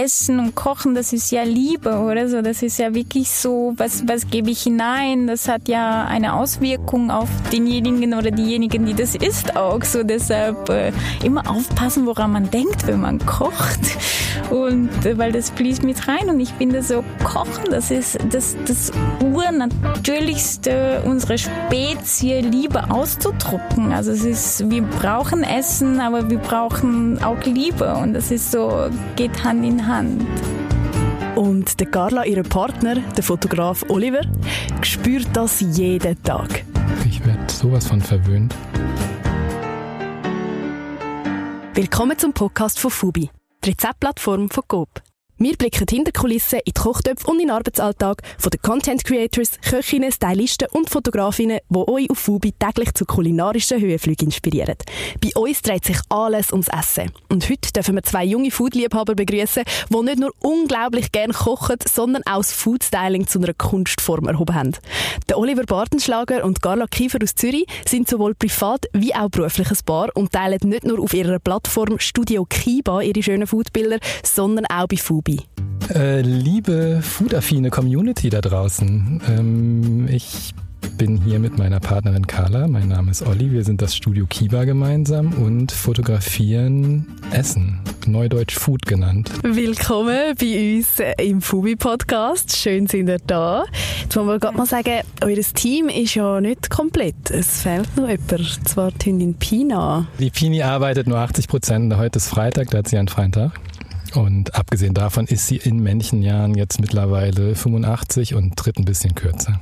Essen und Kochen, das ist ja Liebe, oder so. Das ist ja wirklich so, was, was gebe ich hinein? Das hat ja eine Auswirkung auf denjenigen oder diejenigen, die das isst auch. So deshalb äh, immer aufpassen, woran man denkt, wenn man kocht. Und äh, weil das fließt mit rein. Und ich finde so, Kochen, das ist das, das Urnatürlichste unserer Spezie, Liebe auszudrucken. Also es ist, wir brauchen Essen, aber wir brauchen auch Liebe. Und das ist so, geht Hand in Hand. Und der Carla, ihr Partner, der Fotograf Oliver, spürt das jeden Tag. Ich werde sowas von verwöhnt. Willkommen zum Podcast von Fubi, die Rezeptplattform von Coop. Wir blicken hinter Kulissen in die Kochtöpfe und in den Arbeitsalltag von den Content Creators, Köchinnen, Stylisten und Fotografinnen, die euch auf Fubi täglich zu kulinarischen Höhenflügen inspirieren. Bei uns dreht sich alles ums Essen. Und heute dürfen wir zwei junge Foodliebhaber begrüßen, die nicht nur unglaublich gern kochen, sondern auch das Foodstyling zu einer Kunstform erhoben haben. Der Oliver Bartenschlager und Carla Kiefer aus Zürich sind sowohl privat wie auch beruflich ein Paar und teilen nicht nur auf ihrer Plattform Studio Kiba ihre schönen Foodbilder, sondern auch bei Fubi. Hobby? Äh, liebe foodaffine Community da draußen, ähm, ich bin hier mit meiner Partnerin Carla. Mein Name ist Olli. Wir sind das Studio Kiba gemeinsam und fotografieren Essen. Neudeutsch Food genannt. Willkommen bei uns im Fubi Podcast. Schön sind ihr da. Jetzt wollen wir gerade mal sagen, euer Team ist ja nicht komplett. Es fehlt noch jemand. Zwar die Hündin Pina. Die Pini arbeitet nur 80 Prozent. Heute ist Freitag, da hat sie einen freien Tag. Und abgesehen davon ist sie in Männchenjahren jetzt mittlerweile 85 und tritt ein bisschen kürzer.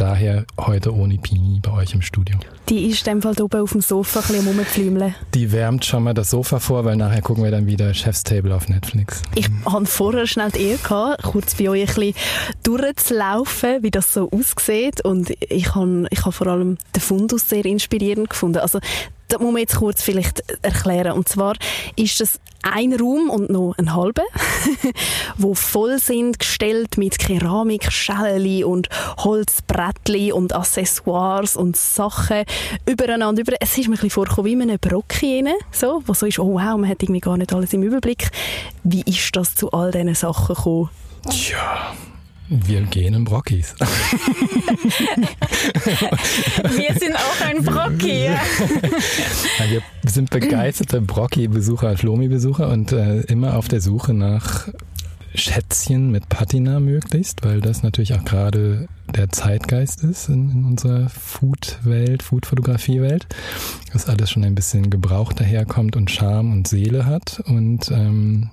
Daher heute ohne Pini bei euch im Studio. Die ist dem Fall oben auf dem Sofa ein bisschen rumflimmeln. Die wärmt schon mal das Sofa vor, weil nachher gucken wir dann wieder Chef's Table auf Netflix. Ich hatte vorher schnell die Ehre gehabt, kurz bei euch ein bisschen durchzulaufen, wie das so aussieht. Und ich habe, ich habe vor allem den Fundus sehr inspirierend gefunden. Also das muss man jetzt kurz vielleicht erklären. Und zwar ist das ein Raum und noch ein halber, wo voll sind gestellt mit Keramik, Schälli und Holzbrettli und Accessoires und Sachen übereinander. Über. Es ist mir ein bisschen vorgekommen wie in einem Brocki so, wo so ist, oh wow, man hat irgendwie gar nicht alles im Überblick. Wie ist das zu all diesen Sachen gekommen? Tja, wir gehen in Brockis. wir sind auch ein Brocki. Ja. wir sind begeisterte Brocki-Besucher, Schlomi-Besucher und äh, immer auf der Suche nach Schätzchen mit Patina möglichst, weil das natürlich auch gerade der Zeitgeist ist in, in unserer Food-Welt, Food-Fotografie-Welt, dass alles schon ein bisschen gebraucht daherkommt und Charme und Seele hat und ähm,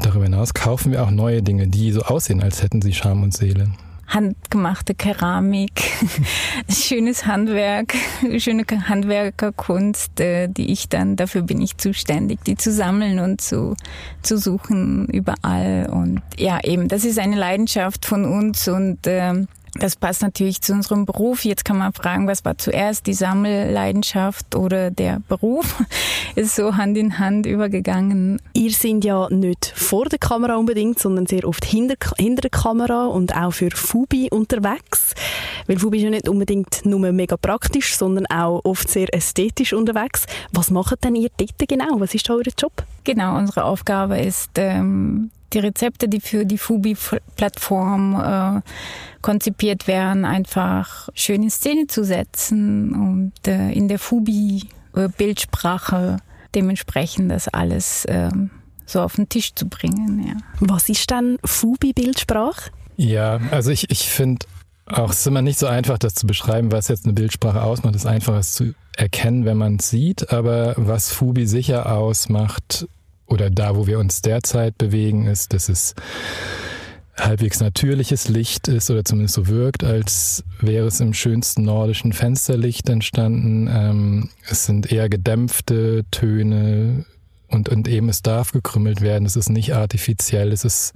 Darüber hinaus kaufen wir auch neue Dinge, die so aussehen, als hätten sie Charme und Seele. Handgemachte Keramik, schönes Handwerk, schöne Handwerkerkunst, äh, die ich dann, dafür bin ich zuständig, die zu sammeln und zu, zu suchen überall. Und ja, eben, das ist eine Leidenschaft von uns und ähm, das passt natürlich zu unserem Beruf. Jetzt kann man fragen, was war zuerst, die Sammelleidenschaft oder der Beruf? Ist so Hand in Hand übergegangen. Ihr seid ja nicht vor der Kamera unbedingt, sondern sehr oft hinter, hinter der Kamera und auch für Fubi unterwegs. Weil Fubi ist ja nicht unbedingt nur mega praktisch, sondern auch oft sehr ästhetisch unterwegs. Was macht denn ihr dort genau? Was ist da euer Job? Genau, unsere Aufgabe ist, ähm, die Rezepte, die für die Fubi-Plattform äh, konzipiert werden, einfach schön in Szene zu setzen und äh, in der Fubi-Bildsprache dementsprechend das alles äh, so auf den Tisch zu bringen. Ja. Was ist dann Fubi-Bildsprache? Ja, also ich, ich finde auch, es ist immer nicht so einfach, das zu beschreiben, was jetzt eine Bildsprache ausmacht. Es ist einfach, es zu erkennen, wenn man es sieht. Aber was Fubi sicher ausmacht, oder da, wo wir uns derzeit bewegen, ist, dass es halbwegs natürliches Licht ist oder zumindest so wirkt, als wäre es im schönsten nordischen Fensterlicht entstanden. Ähm, es sind eher gedämpfte Töne und, und eben es darf gekrümmelt werden. Es ist nicht artifiziell. Es ist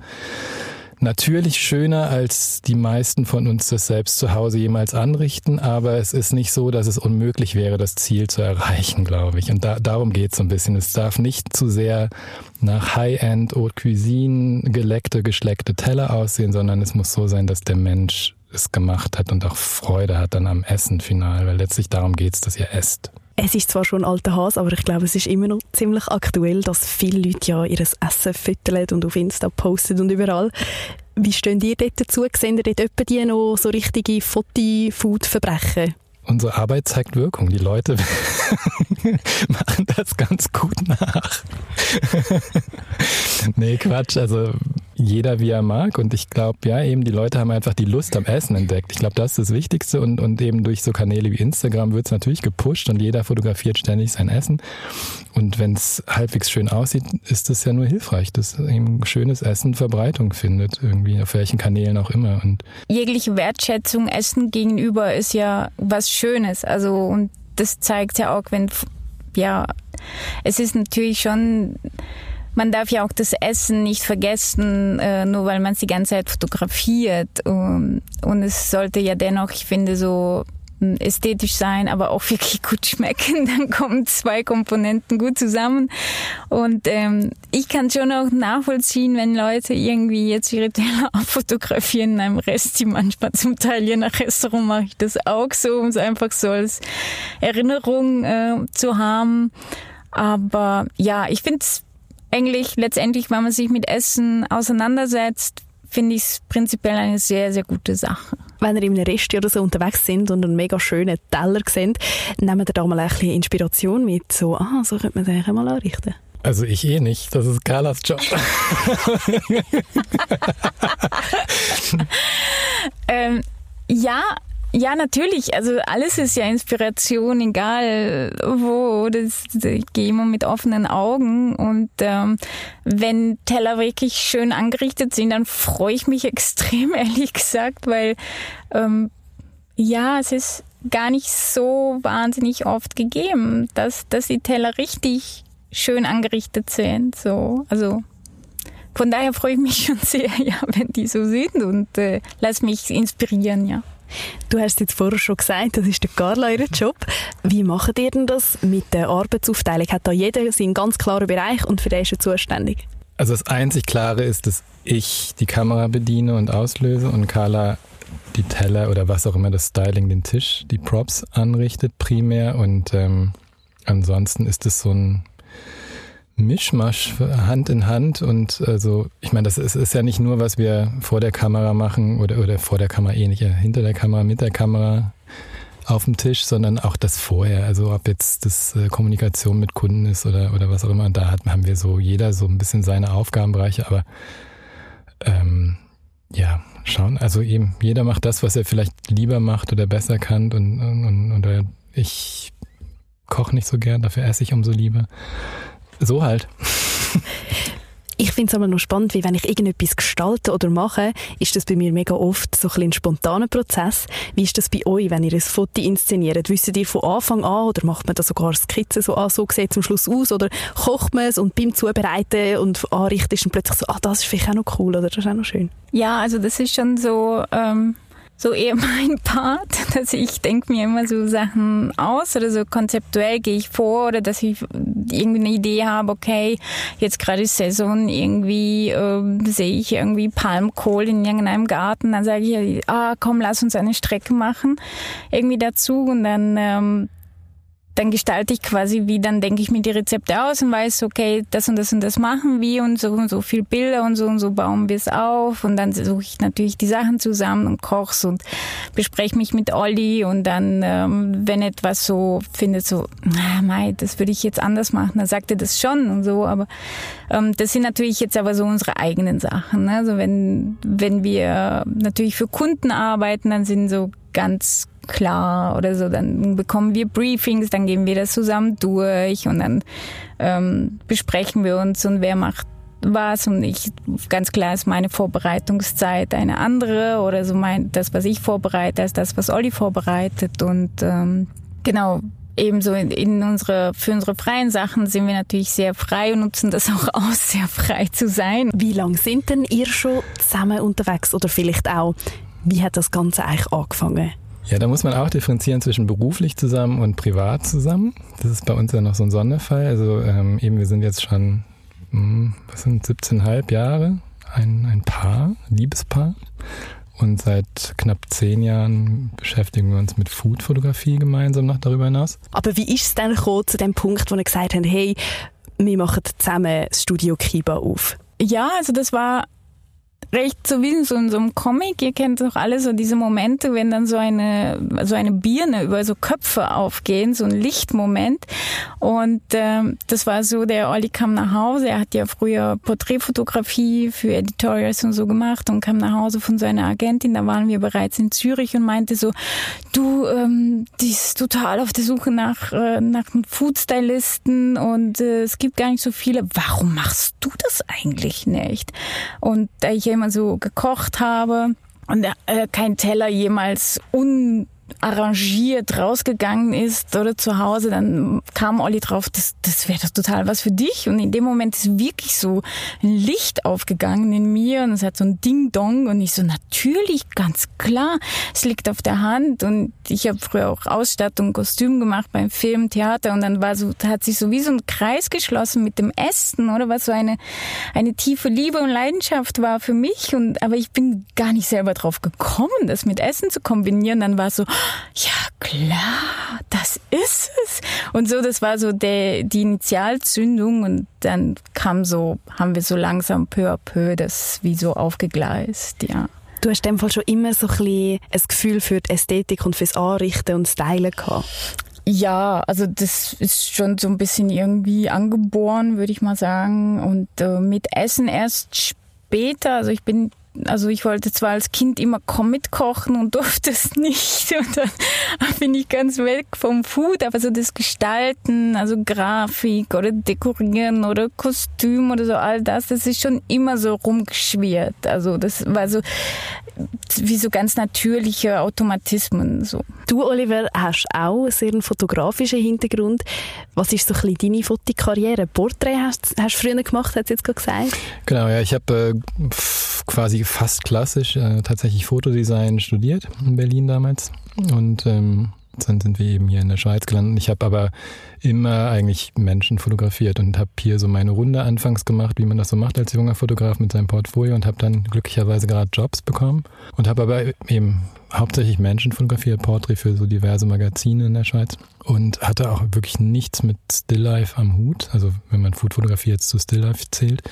natürlich schöner, als die meisten von uns das selbst zu Hause jemals anrichten, aber es ist nicht so, dass es unmöglich wäre, das Ziel zu erreichen, glaube ich. Und da, darum geht es so ein bisschen. Es darf nicht zu sehr nach High-End Haute Cuisine geleckte, geschleckte Teller aussehen, sondern es muss so sein, dass der Mensch es gemacht hat und auch Freude hat dann am Essen final, weil letztlich darum geht es, dass ihr esst. Es ist zwar schon ein alter Hase, aber ich glaube, es ist immer noch ziemlich aktuell, dass viele Leute ja ihr Essen füttern und auf Insta posten und überall. Wie stehen ihr dort dazu? Sehen ihr dort etwa die noch so richtige Foti-Food-Verbrechen? Unsere Arbeit zeigt Wirkung. Die Leute machen das ganz gut nach. nee, Quatsch. Also jeder wie er mag. Und ich glaube, ja, eben die Leute haben einfach die Lust am Essen entdeckt. Ich glaube, das ist das Wichtigste. Und, und eben durch so Kanäle wie Instagram wird es natürlich gepusht und jeder fotografiert ständig sein Essen. Und wenn es halbwegs schön aussieht, ist das ja nur hilfreich, dass eben schönes Essen Verbreitung findet, irgendwie auf welchen Kanälen auch immer. Und Jegliche Wertschätzung Essen gegenüber ist ja was Schönes. Also, und das zeigt ja auch, wenn, ja, es ist natürlich schon, man darf ja auch das Essen nicht vergessen, äh, nur weil man es die ganze Zeit fotografiert. Und, und es sollte ja dennoch, ich finde, so hm, ästhetisch sein, aber auch wirklich gut schmecken. Dann kommen zwei Komponenten gut zusammen. Und ähm, ich kann schon auch nachvollziehen, wenn Leute irgendwie jetzt ihre Teller abfotografieren in einem Rest, die manchmal zum Teil je nach Restaurant mache ich das auch so, um es einfach so als Erinnerung äh, zu haben. Aber ja, ich finde es eigentlich letztendlich, wenn man sich mit Essen auseinandersetzt, finde ich es prinzipiell eine sehr, sehr gute Sache. Wenn ihr in einem Restaurant oder so unterwegs sind und einen mega schönen Teller seht, nehmt ihr da mal ein bisschen Inspiration mit, so, ah, so könnte man den mal anrichten. Also ich eh nicht, das ist Carlas Job. ähm, ja, ja, natürlich. Also alles ist ja Inspiration, egal wo. Das, ich gehe immer mit offenen Augen. Und ähm, wenn Teller wirklich schön angerichtet sind, dann freue ich mich extrem, ehrlich gesagt, weil ähm, ja, es ist gar nicht so wahnsinnig oft gegeben, dass, dass die Teller richtig schön angerichtet sind. So, also von daher freue ich mich schon sehr, ja, wenn die so sind und äh, lass mich inspirieren, ja. Du hast jetzt vorher schon gesagt, das ist der Carla ihr Job. Wie macht ihr denn das mit der Arbeitsaufteilung? Hat da jeder seinen ganz klaren Bereich und für den ist er zuständig? Also das einzig Klare ist, dass ich die Kamera bediene und auslöse und Carla die Teller oder was auch immer, das Styling, den Tisch, die Props anrichtet primär und ähm, ansonsten ist es so ein Mischmasch Hand in Hand und also ich meine, das ist, ist ja nicht nur, was wir vor der Kamera machen oder, oder vor der Kamera eh nicht, ja, hinter der Kamera, mit der Kamera auf dem Tisch, sondern auch das vorher. Also ob jetzt das äh, Kommunikation mit Kunden ist oder, oder was auch immer. Da hat, haben wir so jeder so ein bisschen seine Aufgabenbereiche, aber ähm, ja, schauen. Also eben, jeder macht das, was er vielleicht lieber macht oder besser kann und, und, und oder ich koche nicht so gern, dafür esse ich umso lieber. So halt. Ich finde es aber noch spannend, wie wenn ich irgendetwas gestalte oder mache, ist das bei mir mega oft so ein, ein spontaner Prozess. Wie ist das bei euch, wenn ihr ein Foto inszeniert? Wisst ihr von Anfang an oder macht man da sogar Skizzen so an, so sieht zum Schluss aus oder kocht man es und beim Zubereiten und Anrichten ist dann plötzlich so, ah, das ist vielleicht auch noch cool oder das ist auch noch schön? Ja, also das ist schon so... Ähm so eher mein Part, dass ich denke mir immer so Sachen aus oder so konzeptuell gehe ich vor oder dass ich irgendwie eine Idee habe, okay, jetzt gerade ist Saison, irgendwie äh, sehe ich irgendwie Palmkohl in irgendeinem Garten, dann sage ich, ah komm, lass uns eine Strecke machen, irgendwie dazu und dann ähm, dann gestalte ich quasi wie, dann denke ich mir die Rezepte aus und weiß, okay, das und das und das machen wir und so und so viel Bilder und so und so bauen wir es auf und dann suche ich natürlich die Sachen zusammen und koch's und bespreche mich mit Olli und dann, ähm, wenn etwas so findet, so, ah, mei, das würde ich jetzt anders machen, dann sagt er das schon und so, aber ähm, das sind natürlich jetzt aber so unsere eigenen Sachen. Ne? Also wenn, wenn wir natürlich für Kunden arbeiten, dann sind so ganz klar oder so. Dann bekommen wir Briefings, dann gehen wir das zusammen durch und dann ähm, besprechen wir uns und wer macht was und ich ganz klar ist meine Vorbereitungszeit eine andere oder so mein das was ich vorbereite ist das was Olli vorbereitet und ähm, genau ebenso in, in unsere für unsere freien Sachen sind wir natürlich sehr frei und nutzen das auch aus sehr frei zu sein. Wie lange sind denn ihr schon zusammen unterwegs oder vielleicht auch wie hat das Ganze eigentlich angefangen? Ja, da muss man auch differenzieren zwischen beruflich zusammen und privat zusammen. Das ist bei uns ja noch so ein Sonderfall. Also ähm, eben, wir sind jetzt schon, mh, hm, was sind 17,5 Jahre, ein, ein Paar, Liebespaar. und seit knapp zehn Jahren beschäftigen wir uns mit Food-Fotografie gemeinsam noch darüber hinaus. Aber wie ist es dann gekommen zu dem Punkt, wo wir gesagt haben, hey, wir machen zusammen das Studio Kiba auf? Ja, also das war recht so wie in so, in so einem Comic. Ihr kennt doch alle so diese Momente, wenn dann so eine, so eine Birne über so Köpfe aufgehen, so ein Lichtmoment. Und ähm, das war so, der Olli kam nach Hause. Er hat ja früher Porträtfotografie für Editorials und so gemacht und kam nach Hause von seiner Agentin. Da waren wir bereits in Zürich und meinte so, du, ähm, die ist total auf der Suche nach, äh, nach einem Foodstylisten und äh, es gibt gar nicht so viele. Warum machst du das eigentlich nicht? Und da ich immer so gekocht habe. Und äh, kein Teller jemals un arrangiert rausgegangen ist oder zu Hause, dann kam Olli drauf, das, das wäre doch total was für dich. Und in dem Moment ist wirklich so ein Licht aufgegangen in mir und es hat so ein Ding-Dong und ich so, natürlich, ganz klar, es liegt auf der Hand und ich habe früher auch Ausstattung, Kostüm gemacht beim Film, Theater und dann war so, hat sich so wie so ein Kreis geschlossen mit dem Essen oder was so eine, eine tiefe Liebe und Leidenschaft war für mich und, aber ich bin gar nicht selber drauf gekommen, das mit Essen zu kombinieren. Dann war es so, ja klar, das ist es. Und so, das war so der, die Initialzündung und dann kam so, haben wir so langsam peu à peu das wie so aufgegleist, ja. Du hast in dem Fall schon immer so ein, bisschen ein Gefühl für die Ästhetik und fürs Anrichten und Stylen gehabt. Ja, also das ist schon so ein bisschen irgendwie angeboren, würde ich mal sagen. Und äh, mit Essen erst später. Also ich bin also ich wollte zwar als Kind immer mitkochen und durfte es nicht. Und dann bin ich ganz weg vom Food, aber so das Gestalten, also Grafik oder Dekorieren oder Kostüm oder so, all das, das ist schon immer so rumgeschwirrt. Also das war so wie so ganz natürliche Automatismen. So. Du, Oliver, hast auch einen sehr fotografischen Hintergrund. Was ist so ein bisschen deine Fotokarriere? Porträt hast du früher gemacht, hat jetzt gerade gesagt? Genau, ja, ich habe äh, quasi fast klassisch äh, tatsächlich Fotodesign studiert in Berlin damals und ähm, dann sind wir eben hier in der Schweiz gelandet. Ich habe aber immer eigentlich Menschen fotografiert und habe hier so meine Runde anfangs gemacht, wie man das so macht als junger Fotograf mit seinem Portfolio und habe dann glücklicherweise gerade Jobs bekommen und habe aber eben hauptsächlich Menschen fotografiert, Porträt für so diverse Magazine in der Schweiz und hatte auch wirklich nichts mit Stilllife am Hut. Also wenn man Foodfotografie jetzt zu Stilllife zählt.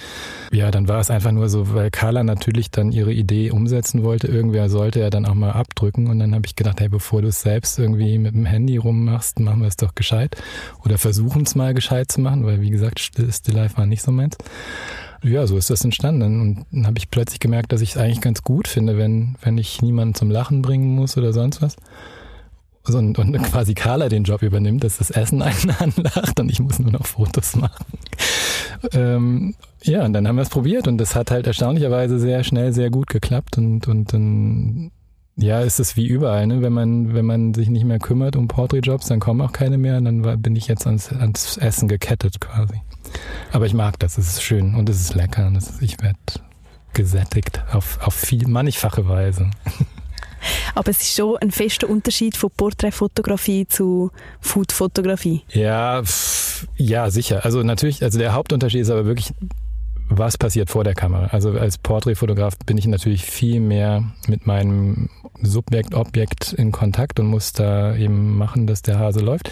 Ja, dann war es einfach nur so, weil Carla natürlich dann ihre Idee umsetzen wollte. Irgendwer sollte ja dann auch mal abdrücken und dann habe ich gedacht, hey, bevor du es selbst irgendwie mit dem Handy rummachst, machen wir es doch gescheit oder versuchen es mal gescheit zu machen, weil wie gesagt, Stilllife war nicht so meins ja, so ist das entstanden. Und dann habe ich plötzlich gemerkt, dass ich es eigentlich ganz gut finde, wenn, wenn ich niemanden zum Lachen bringen muss oder sonst was. Und, und quasi Carla den Job übernimmt, dass das Essen einen anlacht und ich muss nur noch Fotos machen. Ähm, ja, und dann haben wir es probiert und das hat halt erstaunlicherweise sehr schnell sehr gut geklappt und, und dann ja, ist es wie überall, ne? Wenn man, wenn man sich nicht mehr kümmert um Porträtjobs, dann kommen auch keine mehr und dann war, bin ich jetzt ans, ans Essen gekettet quasi. Aber ich mag das, es ist schön und es ist lecker und ist, ich werde gesättigt auf, auf viel, mannigfache Weise. Aber es ist schon ein fester Unterschied von Porträtfotografie zu Foodfotografie. Ja, ja, sicher. Also natürlich, also der Hauptunterschied ist aber wirklich, was passiert vor der Kamera. Also als Porträtfotograf bin ich natürlich viel mehr mit meinem Subjekt, Objekt in Kontakt und muss da eben machen, dass der Hase läuft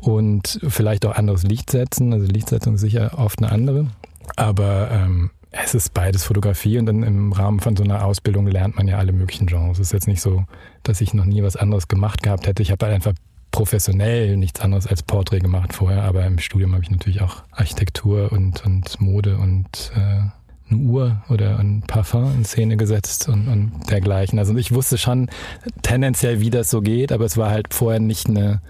und vielleicht auch anderes Licht setzen. Also Lichtsetzung ist sicher oft eine andere. Aber ähm, es ist beides Fotografie und dann im Rahmen von so einer Ausbildung lernt man ja alle möglichen Genres. Es ist jetzt nicht so, dass ich noch nie was anderes gemacht gehabt hätte. Ich habe halt einfach professionell nichts anderes als Porträt gemacht vorher, aber im Studium habe ich natürlich auch Architektur und, und Mode und äh, eine Uhr oder ein Parfum in Szene gesetzt und, und dergleichen. Also ich wusste schon tendenziell, wie das so geht, aber es war halt vorher nicht eine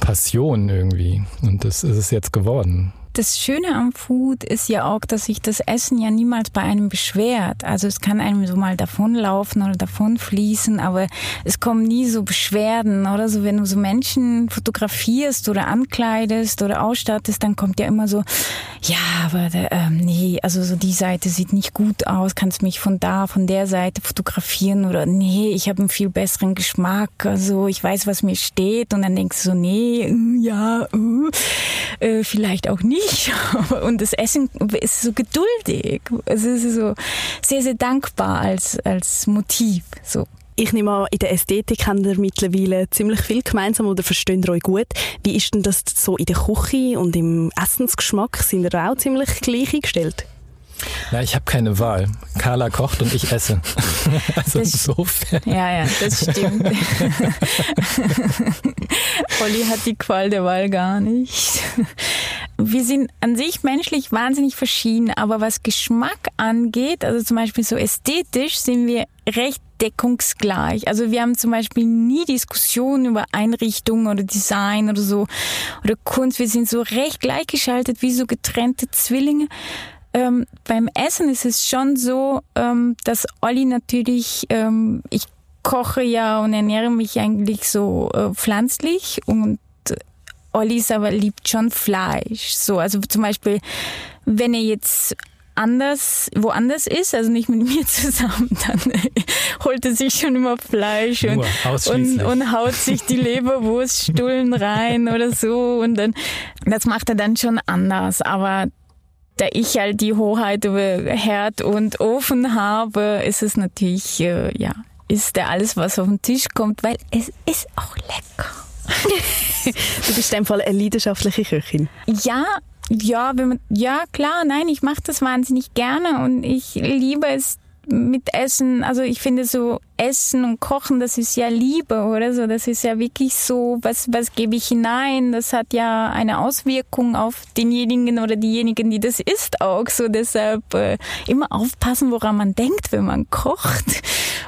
Passion irgendwie. Und das ist es jetzt geworden das Schöne am Food ist ja auch, dass sich das Essen ja niemals bei einem beschwert. Also es kann einem so mal davonlaufen oder davonfließen, aber es kommen nie so Beschwerden oder so. Wenn du so Menschen fotografierst oder ankleidest oder ausstattest, dann kommt ja immer so, ja, aber ähm, nee, also so die Seite sieht nicht gut aus. Kannst mich von da, von der Seite fotografieren oder nee, ich habe einen viel besseren Geschmack. Also ich weiß, was mir steht und dann denkst du so, nee, äh, ja, uh, äh, vielleicht auch nicht ich. Und das Essen ist so geduldig. Es ist so sehr, sehr dankbar als, als Motiv. So. Ich nehme an, in der Ästhetik haben ihr mittlerweile ziemlich viel gemeinsam oder verstehen ihr euch gut. Wie ist denn das so in der Küche und im Essensgeschmack? Sind ihr auch ziemlich gleich eingestellt? Na, ich habe keine Wahl. Carla kocht und ich esse. also Das- insofern. Ja, ja, das stimmt. Olli hat die Qual der Wahl gar nicht. Wir sind an sich menschlich wahnsinnig verschieden, aber was Geschmack angeht, also zum Beispiel so ästhetisch, sind wir recht deckungsgleich. Also wir haben zum Beispiel nie Diskussionen über Einrichtung oder Design oder so oder Kunst. Wir sind so recht gleichgeschaltet wie so getrennte Zwillinge. Ähm, beim Essen ist es schon so, ähm, dass Olli natürlich, ähm, ich koche ja und ernähre mich eigentlich so äh, pflanzlich und Olli ist aber liebt schon Fleisch. So, also zum Beispiel, wenn er jetzt anders, woanders ist, also nicht mit mir zusammen, dann holt er sich schon immer Fleisch und, und, und haut sich die Leberwurststullen rein oder so und dann, das macht er dann schon anders, aber da ich halt die Hoheit über Herd und Ofen habe, ist es natürlich, äh, ja, ist der alles, was auf den Tisch kommt, weil es ist auch lecker. Du bist in dem Fall eine leidenschaftliche Köchin. Ja, ja, wenn man, ja klar, nein, ich mache das wahnsinnig gerne und ich liebe es mit Essen. Also ich finde so Essen und Kochen, das ist ja Liebe, oder so. Das ist ja wirklich so, was was gebe ich hinein? Das hat ja eine Auswirkung auf denjenigen oder diejenigen, die das isst auch. So deshalb äh, immer aufpassen, woran man denkt, wenn man kocht.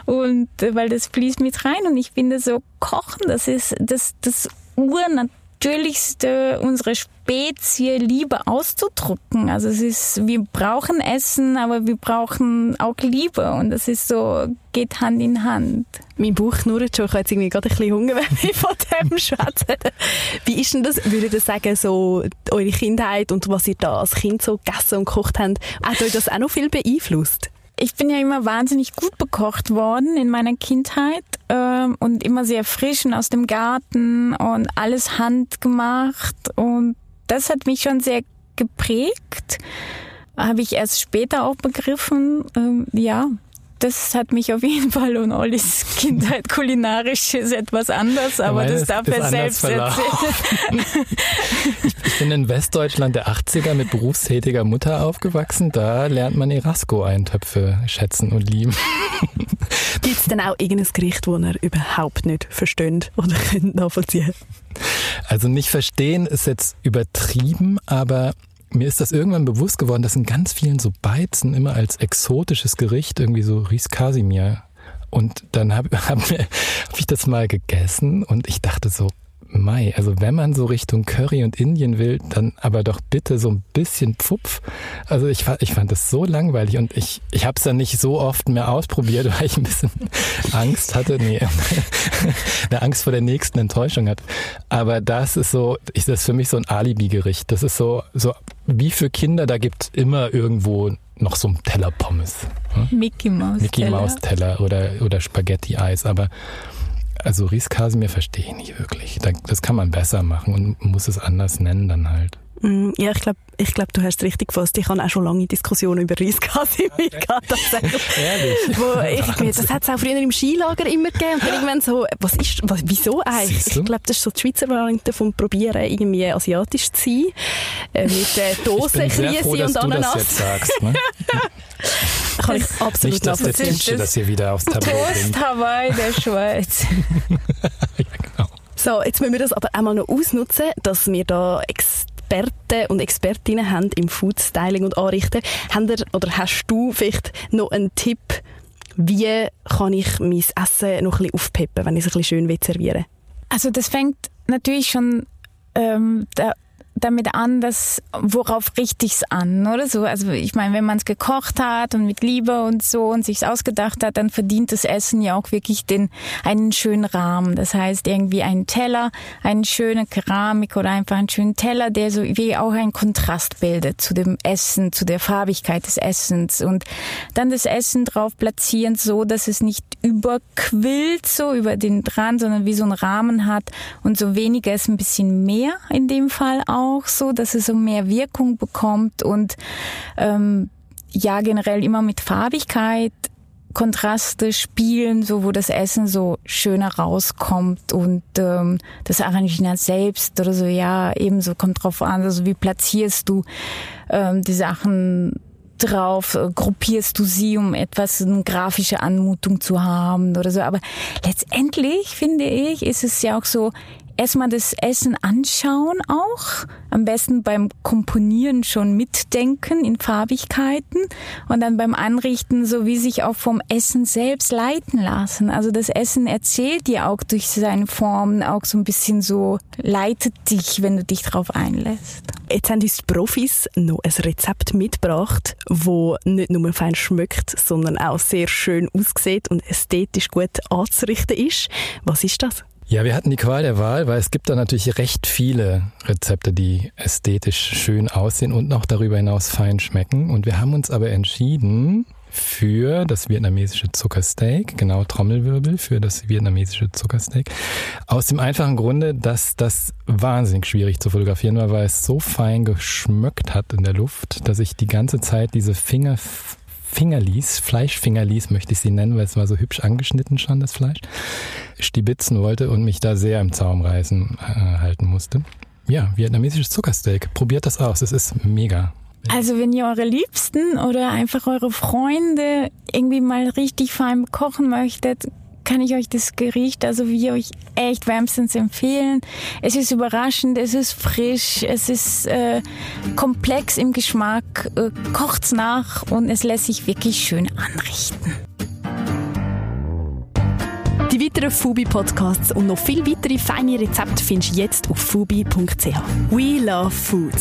Und äh, weil das fließt mit rein und ich finde so Kochen, das ist das das Urnatürlichste unserer Spezie Liebe auszudrücken. Also es ist, wir brauchen Essen, aber wir brauchen auch Liebe und das ist so, geht Hand in Hand. Mein Bauch knurrt schon, ich habe jetzt irgendwie gerade ein bisschen Hunger, wenn wir von dem schwätzen. Wie ist denn das, würdet ihr sagen, so eure Kindheit und was ihr da als Kind so gegessen und gekocht habt, hat euch das auch noch viel beeinflusst? Ich bin ja immer wahnsinnig gut bekocht worden in meiner Kindheit ähm, und immer sehr frisch und aus dem Garten und alles handgemacht und das hat mich schon sehr geprägt. Habe ich erst später auch begriffen. Ähm, ja, das hat mich auf jeden Fall und Ollis Kindheit kulinarisch ist etwas anders, aber Meine das darf er selbst erzählen. Ich bin in Westdeutschland der 80er mit berufstätiger Mutter aufgewachsen. Da lernt man Erasco-Eintöpfe schätzen und lieben. Gibt es denn auch irgendein Gericht, das ihr überhaupt nicht versteht oder könnt nachvollziehen? Also nicht verstehen ist jetzt übertrieben, aber mir ist das irgendwann bewusst geworden, dass in ganz vielen so Beizen immer als exotisches Gericht irgendwie so Ries Casimir. Und dann habe hab, hab ich das mal gegessen und ich dachte so, Mai, also wenn man so Richtung Curry und Indien will, dann aber doch bitte so ein bisschen Pfupf. Also ich, ich fand das so langweilig und ich, ich habe es dann nicht so oft mehr ausprobiert, weil ich ein bisschen Angst hatte. Nee, eine Angst vor der nächsten Enttäuschung hatte. Aber das ist so, ich, das ist für mich so ein Alibi-Gericht. Das ist so, so wie für Kinder, da gibt immer irgendwo noch so einen Teller Pommes. Hm? Mickey Mouse. Mickey Teller. Maus Teller oder, oder Spaghetti-Eis. Aber also Ries Casimir verstehe ich nicht wirklich. Da- Das kann man besser machen und muss es anders nennen dann halt. Mm, Ja, ich glaube, ich glaub, du hast richtig gefasst. Ich habe auch schon lange Diskussionen über Reiskasimir gehabt. tatsächlich. Ehrlich? Wo ich mir, das hat es auch früher im Skilager immer gegeben. Und dann irgendwann so, was ist, was, wieso eigentlich? Ich glaube, das ist so die Schweizer Variante vom Probieren, irgendwie asiatisch zu sein. Äh, mit äh, froh, dass und du das Ananas. jetzt sagst. Ne? Kann ich absolut Nicht, dass der Tinsche das das hier wieder aufs Tableau bringt. Toast Hawaii der Schweiz. Ja, genau. So, jetzt müssen wir das aber auch mal noch ausnutzen, dass wir da Experten und Expertinnen haben im Food Styling und Anrichten. Haben oder hast du vielleicht noch einen Tipp, wie kann ich mein Essen noch ein bisschen aufpeppen, wenn ich es ein bisschen schön will servieren Also das fängt natürlich schon ähm, damit an, dass worauf richte ich's an, oder so. Also ich meine, wenn man es gekocht hat und mit Liebe und so und sich's ausgedacht hat, dann verdient das Essen ja auch wirklich den einen schönen Rahmen. Das heißt irgendwie einen Teller, eine schöne Keramik oder einfach einen schönen Teller, der so wie auch einen Kontrast bildet zu dem Essen, zu der Farbigkeit des Essens und dann das Essen drauf platzieren, so dass es nicht überquillt so über den dran, sondern wie so einen Rahmen hat und so weniger ist ein bisschen mehr in dem Fall auch auch so, dass es so mehr Wirkung bekommt und ähm, ja generell immer mit Farbigkeit Kontraste spielen, so wo das Essen so schöner rauskommt und ähm, das Arrangieren selbst oder so, ja, ebenso kommt drauf an, also wie platzierst du ähm, die Sachen drauf, äh, gruppierst du sie, um etwas eine grafische Anmutung zu haben oder so. Aber letztendlich finde ich, ist es ja auch so, erstmal das Essen anschauen auch. Am besten beim Komponieren schon mitdenken in Farbigkeiten und dann beim Anrichten so wie sich auch vom Essen selbst leiten lassen. Also das Essen erzählt dir auch durch seine Formen auch so ein bisschen so, leitet dich, wenn du dich darauf einlässt. Jetzt haben uns die Profis noch ein Rezept mitgebracht, wo nicht nur fein schmeckt, sondern auch sehr schön aussieht und ästhetisch gut anzurichten ist. Was ist das? Ja, wir hatten die Qual der Wahl, weil es gibt da natürlich recht viele Rezepte, die ästhetisch schön aussehen und noch darüber hinaus fein schmecken. Und wir haben uns aber entschieden für das vietnamesische Zuckersteak, genau Trommelwirbel für das vietnamesische Zuckersteak. Aus dem einfachen Grunde, dass das wahnsinnig schwierig zu fotografieren war, weil es so fein geschmückt hat in der Luft, dass ich die ganze Zeit diese Finger Fingerlis, Fleischfingerlis möchte ich sie nennen, weil es war so hübsch angeschnitten schon, das Fleisch, stibitzen wollte und mich da sehr im Zaum reißen äh, halten musste. Ja, vietnamesisches Zuckersteak. Probiert das aus, es ist mega. Also wenn ihr eure Liebsten oder einfach eure Freunde irgendwie mal richtig fein kochen möchtet, kann ich euch das Gericht, also wie euch echt wärmstens empfehlen. Es ist überraschend, es ist frisch, es ist äh, komplex im Geschmack, äh, kocht's nach und es lässt sich wirklich schön anrichten. Die weiteren Fubi-Podcasts und noch viel weitere feine Rezepte findest du jetzt auf fubi.ch. We love food.